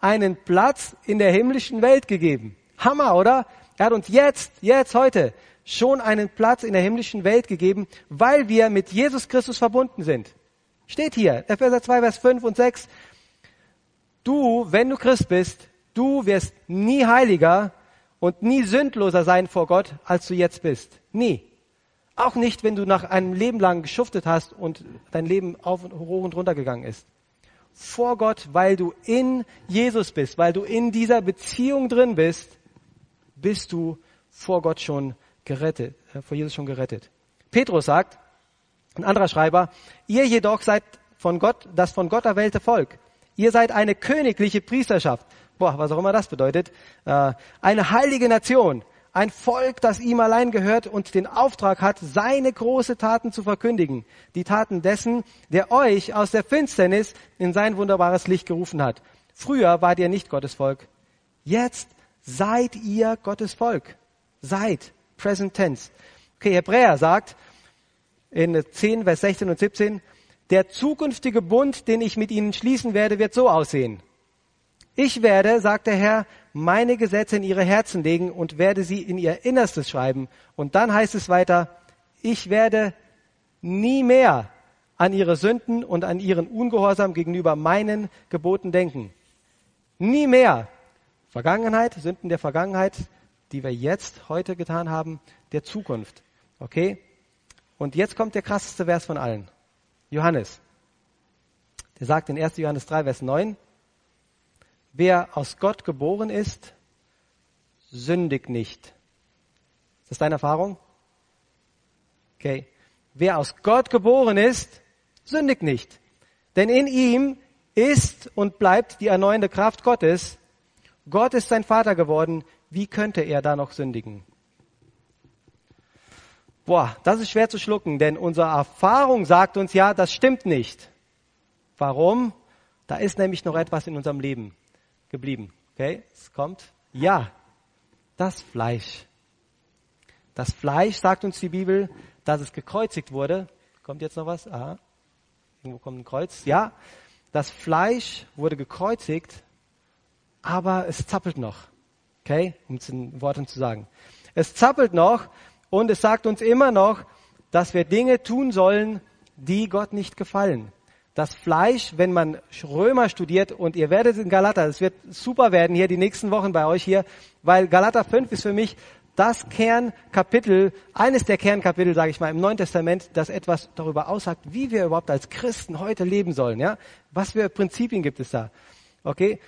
einen Platz in der himmlischen Welt gegeben. Hammer, oder? Er hat uns jetzt, jetzt, heute schon einen Platz in der himmlischen Welt gegeben, weil wir mit Jesus Christus verbunden sind. Steht hier, Epheser 2, Vers 5 und 6. Du, wenn du Christ bist, du wirst nie heiliger und nie sündloser sein vor Gott, als du jetzt bist. Nie. Auch nicht, wenn du nach einem Leben lang geschuftet hast und dein Leben auf und hoch und runter gegangen ist. Vor Gott, weil du in Jesus bist, weil du in dieser Beziehung drin bist, bist du vor Gott schon gerettet, äh, vor Jesus schon gerettet. Petrus sagt, ein anderer Schreiber, ihr jedoch seid von Gott, das von Gott erwählte Volk. Ihr seid eine königliche Priesterschaft. Boah, was auch immer das bedeutet. Äh, eine heilige Nation ein Volk, das ihm allein gehört und den Auftrag hat, seine große Taten zu verkündigen. Die Taten dessen, der euch aus der Finsternis in sein wunderbares Licht gerufen hat. Früher wart ihr nicht Gottes Volk. Jetzt seid ihr Gottes Volk. Seid. Present tense. Okay, Hebräer sagt in 10, Vers 16 und 17, der zukünftige Bund, den ich mit ihnen schließen werde, wird so aussehen. Ich werde, sagt der Herr, meine Gesetze in ihre Herzen legen und werde sie in ihr Innerstes schreiben. Und dann heißt es weiter, ich werde nie mehr an ihre Sünden und an ihren Ungehorsam gegenüber meinen Geboten denken. Nie mehr. Vergangenheit, Sünden der Vergangenheit, die wir jetzt heute getan haben, der Zukunft. Okay? Und jetzt kommt der krasseste Vers von allen. Johannes. Der sagt in 1. Johannes 3, Vers 9, Wer aus Gott geboren ist, sündigt nicht. Ist das deine Erfahrung? Okay. Wer aus Gott geboren ist, sündigt nicht. Denn in ihm ist und bleibt die erneuernde Kraft Gottes. Gott ist sein Vater geworden. Wie könnte er da noch sündigen? Boah, das ist schwer zu schlucken, denn unsere Erfahrung sagt uns ja, das stimmt nicht. Warum? Da ist nämlich noch etwas in unserem Leben geblieben. Okay, es kommt. Ja, das Fleisch. Das Fleisch, sagt uns die Bibel, dass es gekreuzigt wurde. Kommt jetzt noch was? Aha. Irgendwo kommt ein Kreuz. Ja, das Fleisch wurde gekreuzigt, aber es zappelt noch. Okay, um es in Worten zu sagen. Es zappelt noch und es sagt uns immer noch, dass wir Dinge tun sollen, die Gott nicht gefallen das Fleisch, wenn man Römer studiert und ihr werdet in Galater, es wird super werden hier die nächsten Wochen bei euch hier, weil Galater 5 ist für mich das Kernkapitel, eines der Kernkapitel, sage ich mal, im Neuen Testament, das etwas darüber aussagt, wie wir überhaupt als Christen heute leben sollen. Ja, was für Prinzipien gibt es da? Okay,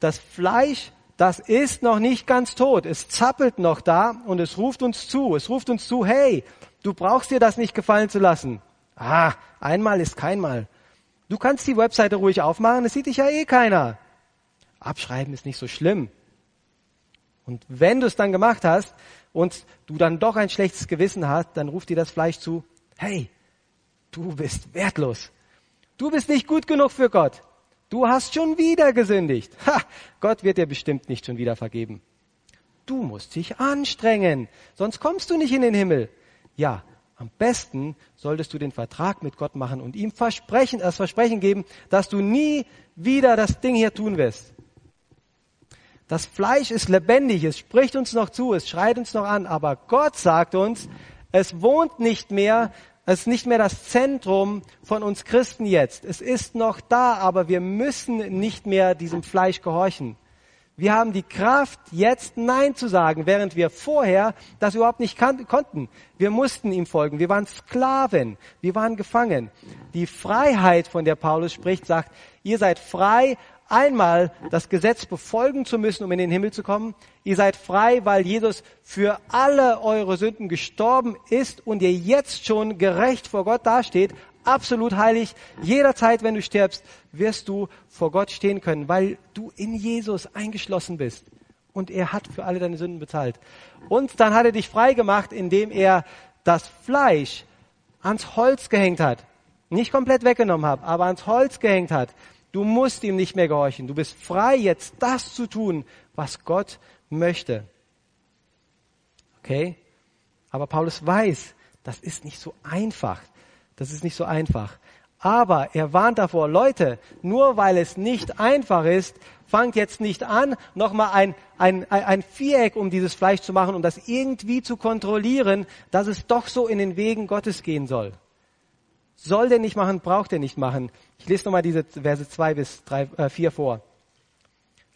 das Fleisch, das ist noch nicht ganz tot. Es zappelt noch da und es ruft uns zu. Es ruft uns zu, hey, du brauchst dir das nicht gefallen zu lassen. Ah, einmal ist kein Mal. Du kannst die Webseite ruhig aufmachen, es sieht dich ja eh keiner. Abschreiben ist nicht so schlimm. Und wenn du es dann gemacht hast, und du dann doch ein schlechtes Gewissen hast, dann ruft dir das Fleisch zu, hey, du bist wertlos. Du bist nicht gut genug für Gott. Du hast schon wieder gesündigt. Ha, Gott wird dir bestimmt nicht schon wieder vergeben. Du musst dich anstrengen, sonst kommst du nicht in den Himmel. Ja, am besten solltest du den Vertrag mit Gott machen und ihm versprechen, das Versprechen geben, dass du nie wieder das Ding hier tun wirst. Das Fleisch ist lebendig, es spricht uns noch zu, es schreit uns noch an, aber Gott sagt uns, es wohnt nicht mehr, es ist nicht mehr das Zentrum von uns Christen jetzt. Es ist noch da, aber wir müssen nicht mehr diesem Fleisch gehorchen. Wir haben die Kraft, jetzt Nein zu sagen, während wir vorher das überhaupt nicht konnten. Wir mussten ihm folgen. Wir waren Sklaven. Wir waren gefangen. Die Freiheit, von der Paulus spricht, sagt, ihr seid frei, einmal das Gesetz befolgen zu müssen, um in den Himmel zu kommen. Ihr seid frei, weil Jesus für alle eure Sünden gestorben ist und ihr jetzt schon gerecht vor Gott dasteht, absolut heilig. Jederzeit, wenn du stirbst, wirst du vor Gott stehen können, weil du in Jesus eingeschlossen bist. Und er hat für alle deine Sünden bezahlt. Und dann hat er dich frei gemacht, indem er das Fleisch ans Holz gehängt hat. Nicht komplett weggenommen hat, aber ans Holz gehängt hat. Du musst ihm nicht mehr gehorchen. Du bist frei, jetzt das zu tun, was Gott möchte. Okay? Aber Paulus weiß, das ist nicht so einfach. Das ist nicht so einfach. Aber er warnt davor, Leute, nur weil es nicht einfach ist, fangt jetzt nicht an, nochmal ein, ein, ein Viereck um dieses Fleisch zu machen, um das irgendwie zu kontrollieren, dass es doch so in den Wegen Gottes gehen soll. Soll der nicht machen, braucht er nicht machen. Ich lese nochmal diese Verse 2 bis 3, äh, 4 vor.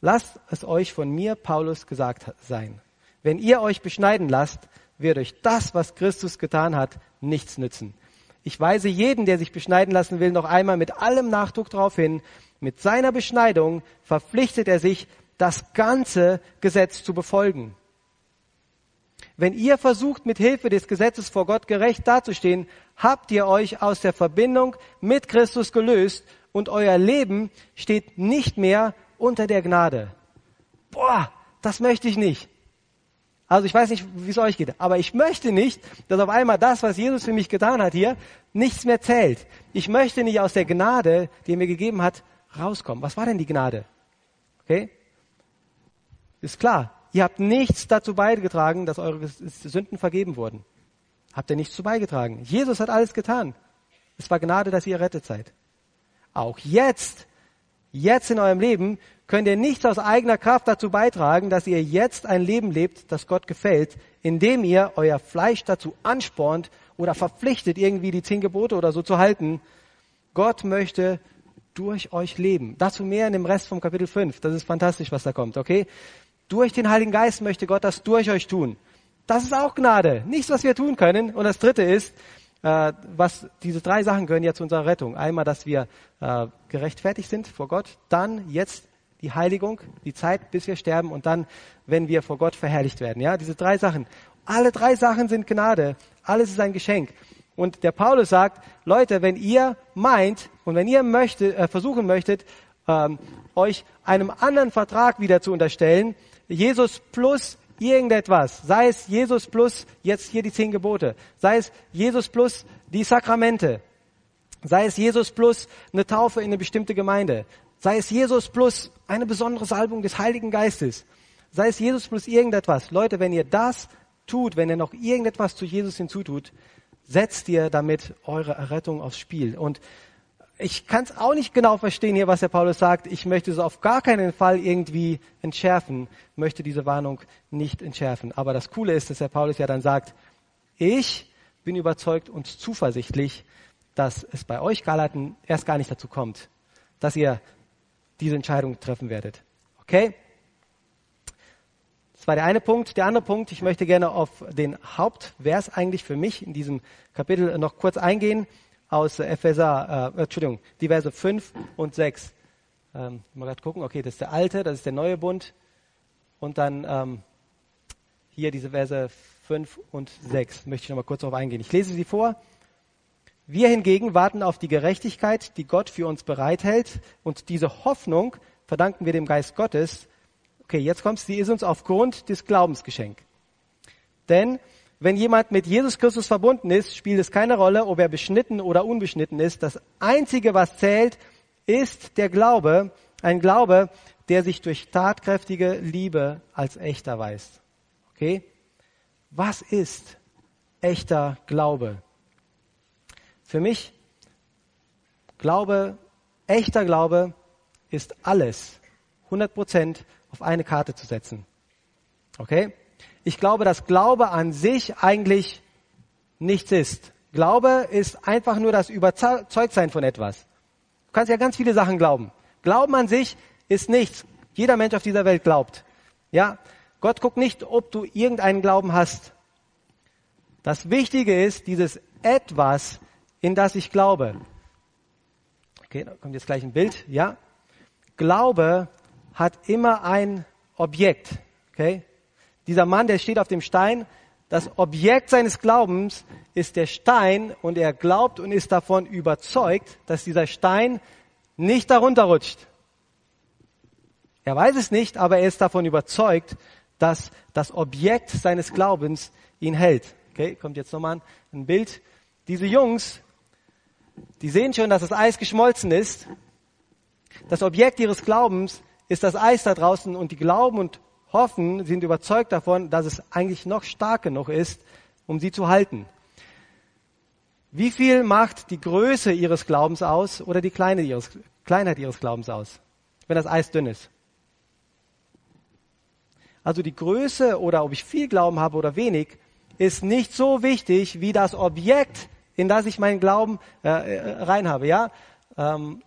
Lasst es euch von mir, Paulus, gesagt sein. Wenn ihr euch beschneiden lasst, wird euch das, was Christus getan hat, nichts nützen. Ich weise jeden, der sich beschneiden lassen will, noch einmal mit allem Nachdruck darauf hin, mit seiner Beschneidung verpflichtet er sich, das ganze Gesetz zu befolgen. Wenn ihr versucht, mit Hilfe des Gesetzes vor Gott gerecht dazustehen, habt ihr euch aus der Verbindung mit Christus gelöst und euer Leben steht nicht mehr unter der Gnade. Boah, das möchte ich nicht. Also ich weiß nicht, wie es euch geht, aber ich möchte nicht, dass auf einmal das, was Jesus für mich getan hat hier, nichts mehr zählt. Ich möchte nicht aus der Gnade, die er mir gegeben hat, rauskommen. Was war denn die Gnade? Okay? Ist klar. Ihr habt nichts dazu beigetragen, dass eure Sünden vergeben wurden. Habt ihr nichts dazu beigetragen. Jesus hat alles getan. Es war Gnade, dass ihr errettet seid. Auch jetzt, jetzt in eurem Leben könnt ihr nichts aus eigener Kraft dazu beitragen, dass ihr jetzt ein Leben lebt, das Gott gefällt, indem ihr euer Fleisch dazu anspornt oder verpflichtet, irgendwie die zehn Gebote oder so zu halten. Gott möchte durch euch leben. Dazu mehr in dem Rest vom Kapitel 5. Das ist fantastisch, was da kommt, okay? Durch den Heiligen Geist möchte Gott das durch euch tun. Das ist auch Gnade. Nichts, was wir tun können. Und das dritte ist, äh, was diese drei Sachen gehören ja zu unserer Rettung. Einmal, dass wir äh, gerechtfertigt sind vor Gott, dann jetzt die Heiligung, die Zeit, bis wir sterben und dann, wenn wir vor Gott verherrlicht werden. Ja, diese drei Sachen. Alle drei Sachen sind Gnade. Alles ist ein Geschenk. Und der Paulus sagt, Leute, wenn ihr meint und wenn ihr möchtet, äh, versuchen möchtet, ähm, euch einem anderen Vertrag wieder zu unterstellen, Jesus plus irgendetwas, sei es Jesus plus jetzt hier die zehn Gebote, sei es Jesus plus die Sakramente, sei es Jesus plus eine Taufe in eine bestimmte Gemeinde, sei es Jesus plus eine besondere Salbung des Heiligen Geistes, sei es Jesus plus irgendetwas. Leute, wenn ihr das tut, wenn ihr noch irgendetwas zu Jesus hinzutut, setzt ihr damit eure Errettung aufs Spiel. Und ich kann es auch nicht genau verstehen hier, was der Paulus sagt. Ich möchte es auf gar keinen Fall irgendwie entschärfen, möchte diese Warnung nicht entschärfen. Aber das Coole ist, dass der Paulus ja dann sagt, ich bin überzeugt und zuversichtlich, dass es bei euch Galaten erst gar nicht dazu kommt, dass ihr diese Entscheidung treffen werdet. Okay? Das war der eine Punkt. Der andere Punkt, ich möchte gerne auf den Hauptvers eigentlich für mich in diesem Kapitel noch kurz eingehen aus Epheser, äh, Entschuldigung, die Verse 5 und 6. Ähm, mal gerade gucken, okay, das ist der alte, das ist der neue Bund. Und dann ähm, hier diese Verse 5 und 6 möchte ich noch mal kurz darauf eingehen. Ich lese sie vor. Wir hingegen warten auf die Gerechtigkeit, die Gott für uns bereithält. Und diese Hoffnung verdanken wir dem Geist Gottes. Okay, jetzt kommt's, sie ist uns aufgrund des Glaubens geschenkt. Denn wenn jemand mit Jesus Christus verbunden ist, spielt es keine Rolle, ob er beschnitten oder unbeschnitten ist. Das Einzige, was zählt, ist der Glaube, ein Glaube, der sich durch tatkräftige Liebe als echt erweist. Okay? Was ist echter Glaube? Für mich, Glaube, echter Glaube ist alles 100 Prozent auf eine Karte zu setzen. Okay? Ich glaube, dass Glaube an sich eigentlich nichts ist. Glaube ist einfach nur das Überzeugtsein von etwas. Du kannst ja ganz viele Sachen glauben. Glauben an sich ist nichts. Jeder Mensch auf dieser Welt glaubt. Ja? Gott guckt nicht, ob du irgendeinen Glauben hast. Das Wichtige ist dieses etwas, in das ich glaube. Okay, da kommt jetzt gleich ein Bild. Ja? Glaube hat immer ein Objekt. Okay? Dieser Mann, der steht auf dem Stein, das Objekt seines Glaubens ist der Stein und er glaubt und ist davon überzeugt, dass dieser Stein nicht darunter rutscht. Er weiß es nicht, aber er ist davon überzeugt, dass das Objekt seines Glaubens ihn hält. Okay, kommt jetzt nochmal ein Bild. Diese Jungs, die sehen schon, dass das Eis geschmolzen ist. Das Objekt ihres Glaubens ist das Eis da draußen und die glauben und hoffen, sind überzeugt davon, dass es eigentlich noch stark genug ist, um sie zu halten. Wie viel macht die Größe ihres Glaubens aus oder die Kleinheit ihres, Kleinheit ihres Glaubens aus, wenn das Eis dünn ist? Also die Größe oder ob ich viel Glauben habe oder wenig, ist nicht so wichtig wie das Objekt, in das ich meinen Glauben äh, äh rein habe. Ja, ähm,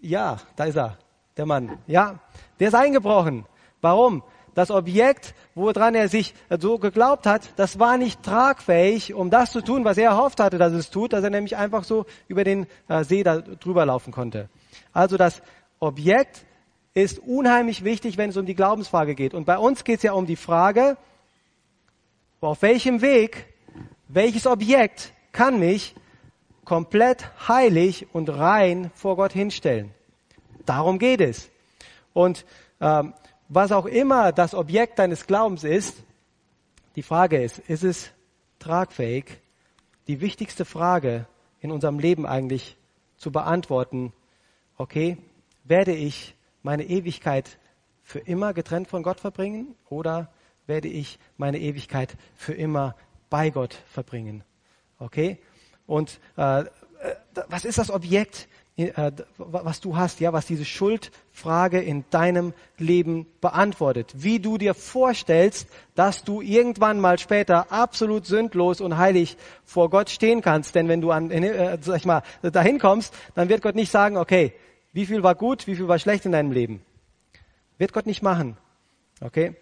ja, da ist er, der Mann. Ja, der ist eingebrochen. Warum? Das Objekt, woran er sich so geglaubt hat, das war nicht tragfähig, um das zu tun, was er erhofft hatte, dass es tut, dass er nämlich einfach so über den äh, See da drüber laufen konnte. Also das Objekt ist unheimlich wichtig, wenn es um die Glaubensfrage geht. Und bei uns geht es ja um die Frage, auf welchem Weg, welches Objekt kann mich komplett heilig und rein vor Gott hinstellen. Darum geht es. Und ähm, was auch immer das Objekt deines Glaubens ist, die Frage ist, ist es tragfähig? Die wichtigste Frage in unserem Leben eigentlich zu beantworten, okay, werde ich meine Ewigkeit für immer getrennt von Gott verbringen oder werde ich meine Ewigkeit für immer bei Gott verbringen? Okay? Und äh, äh was ist das Objekt, äh, was du hast, ja, was diese Schuldfrage in deinem Leben beantwortet? Wie du dir vorstellst, dass du irgendwann mal später absolut sündlos und heilig vor Gott stehen kannst. Denn wenn du an, äh, sag ich mal, dahin kommst, dann wird Gott nicht sagen, okay, wie viel war gut, wie viel war schlecht in deinem Leben? Wird Gott nicht machen. Okay?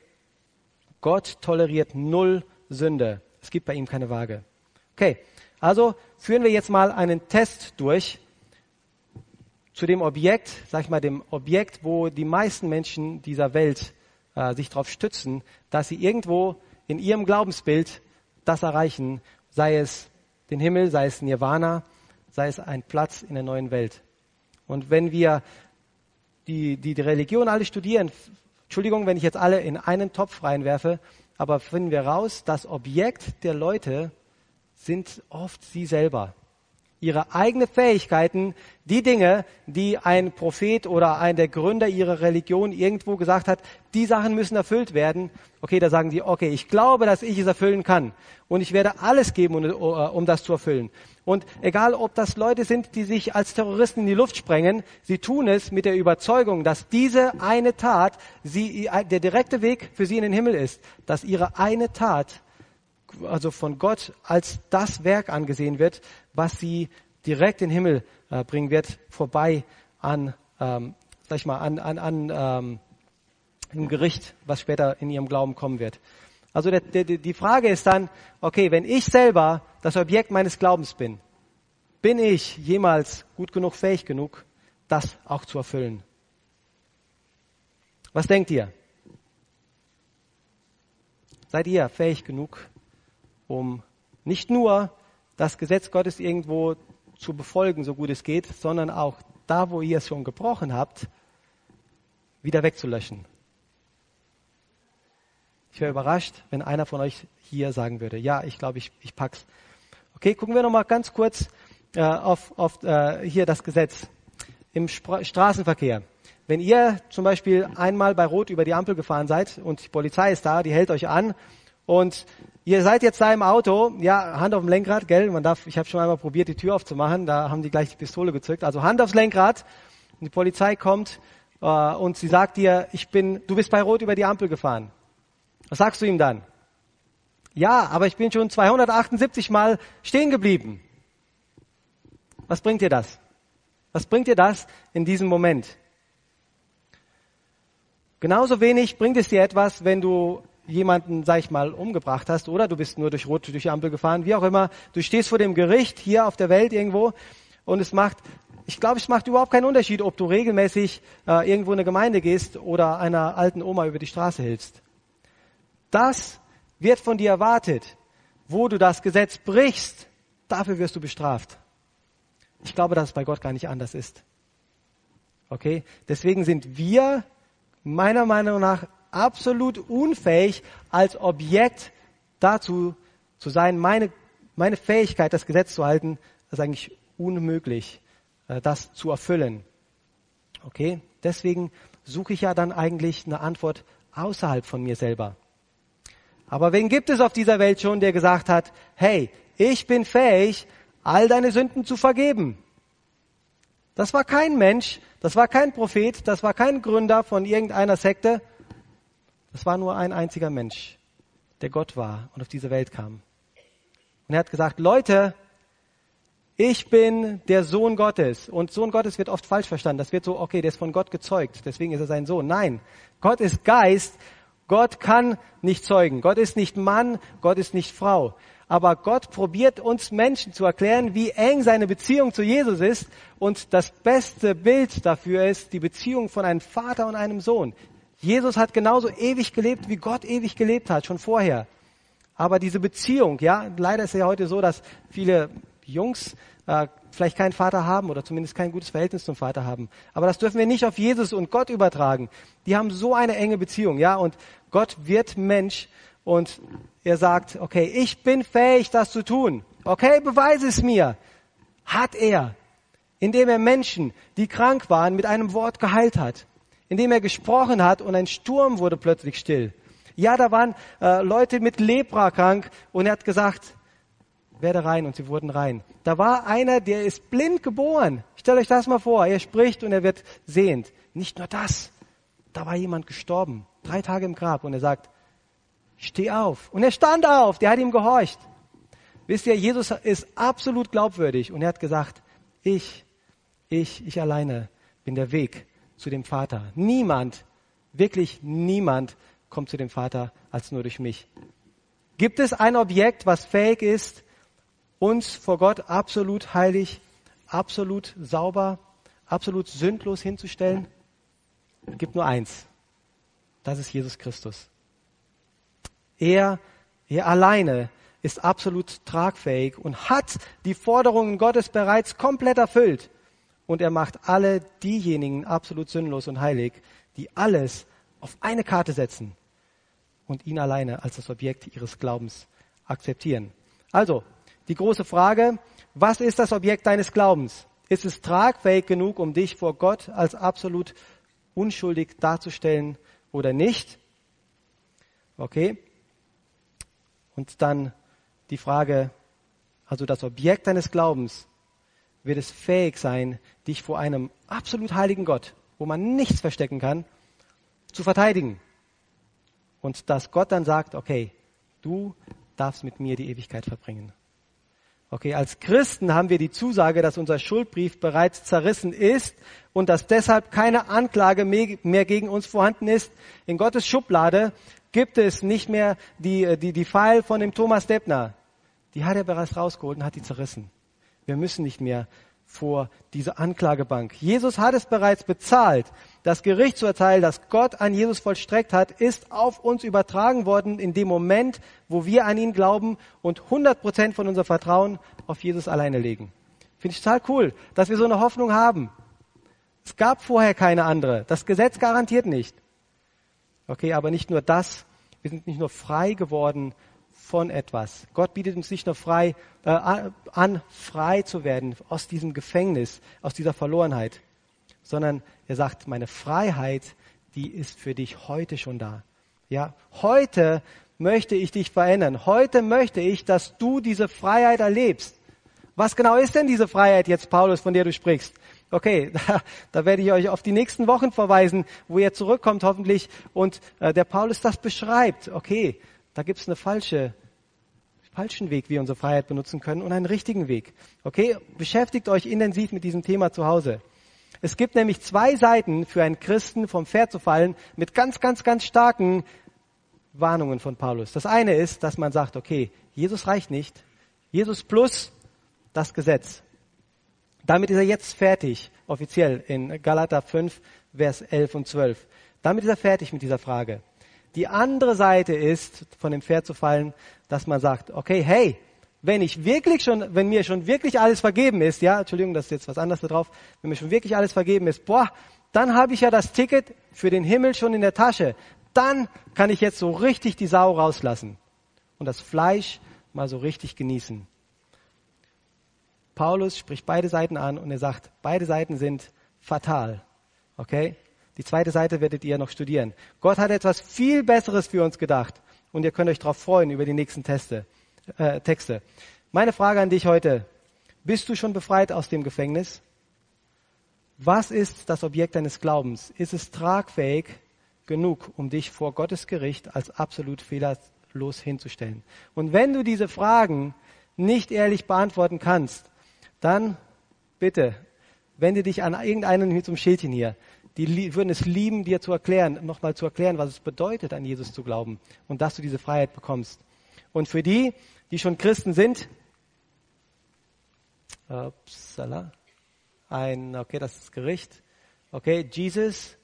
Gott toleriert null Sünde. Es gibt bei ihm keine Waage. Okay, also führen wir jetzt mal einen Test durch zu dem Objekt, sag ich mal, dem Objekt, wo die meisten Menschen dieser Welt äh, sich darauf stützen, dass sie irgendwo in ihrem Glaubensbild das erreichen, sei es den Himmel, sei es Nirvana, sei es ein Platz in der neuen Welt. Und wenn wir die, die, die Religion alle studieren, Entschuldigung, wenn ich jetzt alle in einen Topf reinwerfe, aber finden wir raus, das Objekt der Leute sind oft sie selber ihre eigenen Fähigkeiten, die Dinge, die ein Prophet oder ein der Gründer ihrer Religion irgendwo gesagt hat, die Sachen müssen erfüllt werden. Okay, da sagen die, okay, ich glaube, dass ich es erfüllen kann und ich werde alles geben, um, um das zu erfüllen. Und egal, ob das Leute sind, die sich als Terroristen in die Luft sprengen, sie tun es mit der Überzeugung, dass diese eine Tat sie, der direkte Weg für sie in den Himmel ist, dass ihre eine Tat also von Gott als das Werk angesehen wird, was sie direkt in den Himmel äh, bringen wird, vorbei an, ähm, sag ich mal, an, an, an ähm, dem Gericht, was später in ihrem Glauben kommen wird. Also der, der, die Frage ist dann, okay, wenn ich selber das Objekt meines Glaubens bin, bin ich jemals gut genug, fähig genug, das auch zu erfüllen? Was denkt ihr? Seid ihr fähig genug, um nicht nur das Gesetz Gottes irgendwo zu befolgen, so gut es geht, sondern auch da, wo ihr es schon gebrochen habt, wieder wegzulöschen. Ich wäre überrascht, wenn einer von euch hier sagen würde, ja, ich glaube, ich, ich pack's. Okay, gucken wir noch mal ganz kurz äh, auf, auf äh, hier das Gesetz im Spra Straßenverkehr. Wenn ihr zum Beispiel einmal bei Rot über die Ampel gefahren seid und die Polizei ist da, die hält euch an und ihr seid jetzt da im Auto, ja, Hand auf dem Lenkrad, gell? Man darf, ich habe schon einmal probiert, die Tür aufzumachen, da haben die gleich die Pistole gezückt. Also Hand aufs Lenkrad und die Polizei kommt äh, und sie sagt dir, ich bin, du bist bei Rot über die Ampel gefahren. Was sagst du ihm dann? Ja, aber ich bin schon 278 Mal stehen geblieben. Was bringt dir das? Was bringt dir das in diesem Moment? Genauso wenig bringt es dir etwas, wenn du jemanden, sag ich mal, umgebracht hast oder du bist nur durch Rot durch die Ampel gefahren, wie auch immer. Du stehst vor dem Gericht hier auf der Welt irgendwo und es macht, ich glaube, es macht überhaupt keinen Unterschied, ob du regelmäßig äh, irgendwo in eine Gemeinde gehst oder einer alten Oma über die Straße hilfst. Das wird von dir erwartet. Wo du das Gesetz brichst, dafür wirst du bestraft. Ich glaube, dass es bei Gott gar nicht anders ist. Okay? Deswegen sind wir meiner Meinung nach absolut unfähig, als Objekt dazu zu sein, meine, meine Fähigkeit, das Gesetz zu halten, ist eigentlich unmöglich, äh, das zu erfüllen. Okay? Deswegen suche ich ja dann eigentlich eine Antwort außerhalb von mir selber. Aber wen gibt es auf dieser Welt schon, der gesagt hat, hey, ich bin fähig, all deine Sünden zu vergeben? Das war kein Mensch, das war kein Prophet, das war kein Gründer von irgendeiner Sekte. Das war nur ein einziger Mensch, der Gott war und auf diese Welt kam. Und er hat gesagt, Leute, ich bin der Sohn Gottes. Und Sohn Gottes wird oft falsch verstanden. Das wird so, okay, der ist von Gott gezeugt, deswegen ist er sein Sohn. Nein, Gott ist Geist Gott kann nicht zeugen. Gott ist nicht Mann, Gott ist nicht Frau. Aber Gott probiert uns Menschen zu erklären, wie eng seine Beziehung zu Jesus ist. Und das beste Bild dafür ist die Beziehung von einem Vater und einem Sohn. Jesus hat genauso ewig gelebt, wie Gott ewig gelebt hat, schon vorher. Aber diese Beziehung, ja, leider ist es ja heute so, dass viele Jungs äh, vielleicht keinen Vater haben oder zumindest kein gutes Verhältnis zum Vater haben. Aber das dürfen wir nicht auf Jesus und Gott übertragen. Die haben so eine enge Beziehung, ja, und Gott wird Mensch und er sagt, okay, ich bin fähig, das zu tun. Okay, beweise es mir. Hat er, indem er Menschen, die krank waren, mit einem Wort geheilt hat, indem er gesprochen hat und ein Sturm wurde plötzlich still. Ja, da waren äh, Leute mit Lepra krank und er hat gesagt, werde rein und sie wurden rein. Da war einer, der ist blind geboren. Stellt euch das mal vor. Er spricht und er wird sehend. Nicht nur das. Da war jemand gestorben. Drei Tage im Grab und er sagt, steh auf. Und er stand auf. Der hat ihm gehorcht. Wisst ihr, Jesus ist absolut glaubwürdig und er hat gesagt, ich, ich, ich alleine bin der Weg zu dem Vater. Niemand, wirklich niemand kommt zu dem Vater als nur durch mich. Gibt es ein Objekt, was fähig ist, uns vor Gott absolut heilig, absolut sauber, absolut sündlos hinzustellen? Es gibt nur eins. Das ist Jesus Christus. Er, er alleine ist absolut tragfähig und hat die Forderungen Gottes bereits komplett erfüllt. Und er macht alle diejenigen absolut sinnlos und heilig, die alles auf eine Karte setzen und ihn alleine als das Objekt ihres Glaubens akzeptieren. Also, die große Frage, was ist das Objekt deines Glaubens? Ist es tragfähig genug, um dich vor Gott als absolut unschuldig darzustellen oder nicht? Okay. Und dann die Frage, also das Objekt deines Glaubens, wird es fähig sein, dich vor einem absolut heiligen Gott, wo man nichts verstecken kann, zu verteidigen. Und dass Gott dann sagt, okay, du darfst mit mir die Ewigkeit verbringen. Okay, als Christen haben wir die Zusage, dass unser Schuldbrief bereits zerrissen ist und dass deshalb keine Anklage mehr gegen uns vorhanden ist. In Gottes Schublade gibt es nicht mehr die, die, die Pfeil von dem Thomas Deppner. Die hat er bereits rausgeholt und hat die zerrissen. Wir müssen nicht mehr vor diese Anklagebank. Jesus hat es bereits bezahlt. Das Gerichtsurteil, das Gott an Jesus vollstreckt hat, ist auf uns übertragen worden in dem Moment, wo wir an ihn glauben und 100 Prozent von unser Vertrauen auf Jesus alleine legen. Finde ich total cool, dass wir so eine Hoffnung haben. Es gab vorher keine andere. Das Gesetz garantiert nicht. Okay, aber nicht nur das Wir sind nicht nur frei geworden von etwas. Gott bietet uns nicht nur frei, äh, an, frei zu werden aus diesem Gefängnis, aus dieser Verlorenheit, sondern er sagt, meine Freiheit, die ist für dich heute schon da. Ja, heute möchte ich dich verändern. Heute möchte ich, dass du diese Freiheit erlebst. Was genau ist denn diese Freiheit jetzt, Paulus, von der du sprichst? Okay, *laughs* da, da werde ich euch auf die nächsten Wochen verweisen, wo ihr zurückkommt hoffentlich und äh, der Paulus das beschreibt. Okay, da gibt's eine falsche falschen Weg, wie wir unsere Freiheit benutzen können und einen richtigen Weg. Okay, beschäftigt euch intensiv mit diesem Thema zu Hause. Es gibt nämlich zwei Seiten für einen Christen vom Pferd zu fallen mit ganz, ganz, ganz starken Warnungen von Paulus. Das eine ist, dass man sagt, okay, Jesus reicht nicht. Jesus plus das Gesetz. Damit ist er jetzt fertig, offiziell in Galater 5, Vers 11 und 12. Damit ist er fertig mit dieser Frage. Die andere Seite ist, von dem Pferd zu fallen, dass man sagt, okay, hey, wenn ich wirklich schon, wenn mir schon wirklich alles vergeben ist, ja, Entschuldigung, das ist jetzt was anderes da drauf, wenn mir schon wirklich alles vergeben ist, boah, dann habe ich ja das Ticket für den Himmel schon in der Tasche. Dann kann ich jetzt so richtig die Sau rauslassen und das Fleisch mal so richtig genießen. Paulus spricht beide Seiten an und er sagt, beide Seiten sind fatal. Okay? Die zweite Seite werdet ihr noch studieren. Gott hat etwas viel Besseres für uns gedacht und ihr könnt euch darauf freuen über die nächsten Teste, äh, Texte. Meine Frage an dich heute. Bist du schon befreit aus dem Gefängnis? Was ist das Objekt deines Glaubens? Ist es tragfähig genug, um dich vor Gottes Gericht als absolut fehlerlos hinzustellen? Und wenn du diese Fragen nicht ehrlich beantworten kannst, dann bitte wende dich an irgendeinen hier zum Schildchen hier. Die würden es lieben, dir zu erklären, nochmal zu erklären, was es bedeutet, an Jesus zu glauben und dass du diese Freiheit bekommst. Und für die, die schon Christen sind, upsala, ein, okay, das ist Gericht. Okay, Jesus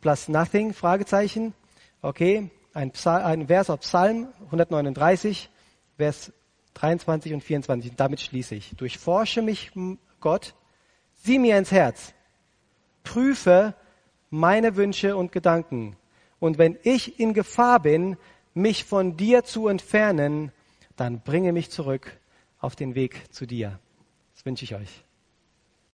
plus nothing, Fragezeichen. Okay, ein, Psal, ein Vers auf Psalm 139, Vers 23 und 24. Damit schließe ich. Durchforsche mich, Gott, sieh mir ins Herz, prüfe meine Wünsche und Gedanken. Und wenn ich in Gefahr bin, mich von dir zu entfernen, dann bringe mich zurück auf den Weg zu dir. Das wünsche ich euch.